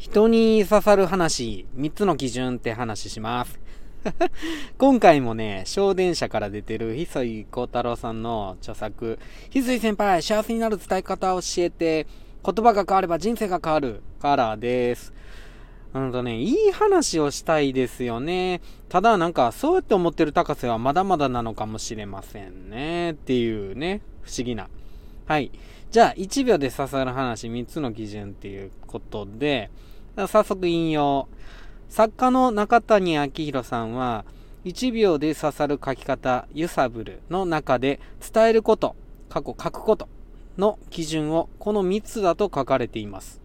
人に刺さる話、3つの基準って話します。今回もね、小電車から出てる翡翠幸太郎さんの著作、翡翠先輩、幸せになる伝え方を教えて、言葉が変われば人生が変わる、からです。うんとね、いい話をしたいですよね。ただなんか、そうやって思ってる高瀬はまだまだなのかもしれませんね。っていうね、不思議な。はい。じゃあ、1秒で刺さる話3つの基準っていうことで、早速引用。作家の中谷明宏さんは、1秒で刺さる書き方、揺さぶるの中で伝えること、過去書くことの基準をこの3つだと書かれています。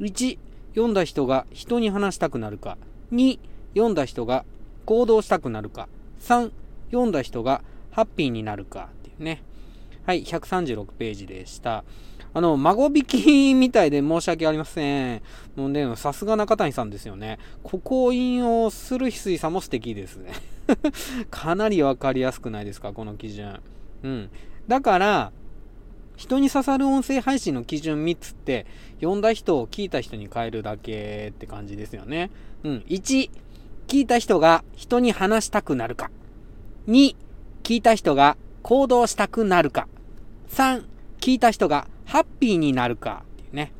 1、読んだ人が人に話したくなるか。2、読んだ人が行動したくなるか。3、読んだ人がハッピーになるかっていうね。はい、136ページでした。あの、孫引きみたいで申し訳ありません。もうね、さすが中谷さんですよね。ここを引用する翡翠さんも素敵ですね。かなりわかりやすくないですか、この基準。うん。だから、人に刺さる音声配信の基準3つって、読んだ人を聞いた人に変えるだけって感じですよね。うん。1、聞いた人が人に話したくなるか。2、聞いた人が行動したくなるか。3、聞いた人がハッピーになるかっていうね。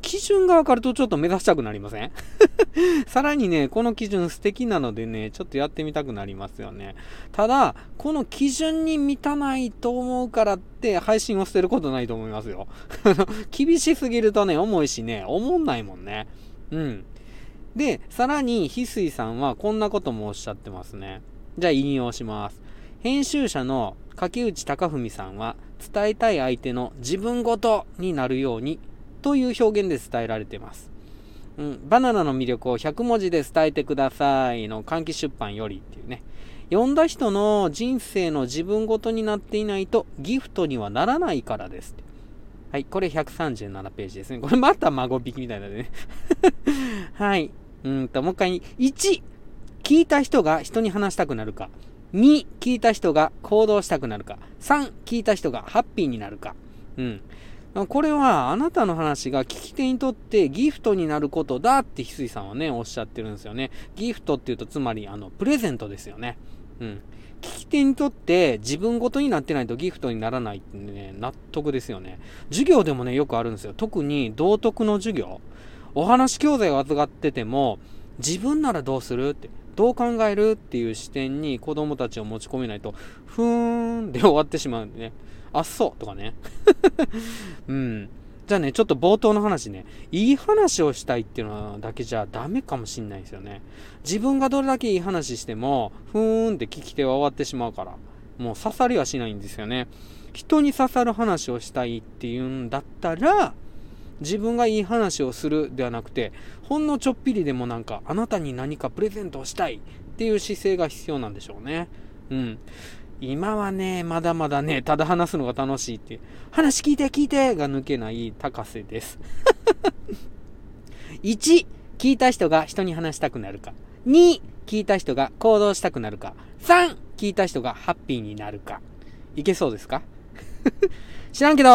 基準が分かるとちょっと目指したくなりません？さらにね、この基準素敵なのでね、ちょっとやってみたくなりますよね。ただ、この基準に満たないと思うからって配信を捨てることないと思いますよ。厳しすぎるとね、重いしね、思んないもんね。うん。で、さらに、翡翠さんはこんなこともおっしゃってますね。じゃあ引用します。編集者の柿内隆文さんは、伝えたい相手の自分ごとになるようにという表現で伝えられています。うん、バナナの魅力を100文字で伝えてくださいの換気出版よりっていうね。読んだ人の人生の自分ごとになっていないとギフトにはならないからです。はい、これ137ページですね。これまた孫引きみたいなね。はい。うんと、もう一回、1、聞いた人が人に話したくなるか。2、聞いた人が行動したくなるか。3、聞いた人がハッピーになるか。うん。これはあなたの話が聞き手にとってギフトになることだって翡翠さんはね、おっしゃってるんですよね。ギフトっていうとつまりあの、プレゼントですよね。うん。聞き手にとって自分ごとになってないとギフトにならないってね、納得ですよね。授業でもね、よくあるんですよ。特に道徳の授業。お話教材を預かってても、自分ならどうするって。どう考えるっていう視点に子供たちを持ち込めないと、ふーんで終わってしまうんでね。あっそうとかね。うん。じゃあね、ちょっと冒頭の話ね、いい話をしたいっていうのだけじゃダメかもしんないですよね。自分がどれだけいい話しても、ふーんって聞き手は終わってしまうから、もう刺さりはしないんですよね。人に刺さる話をしたいっていうんだったら、自分がいい話をするではなくて、ほんのちょっぴりでもなんか、あなたに何かプレゼントをしたいっていう姿勢が必要なんでしょうね。うん。今はね、まだまだね、ただ話すのが楽しいって、話聞いて聞いてが抜けない高瀬です。1、聞いた人が人に話したくなるか。2、聞いた人が行動したくなるか。3、聞いた人がハッピーになるか。いけそうですか？知らんけど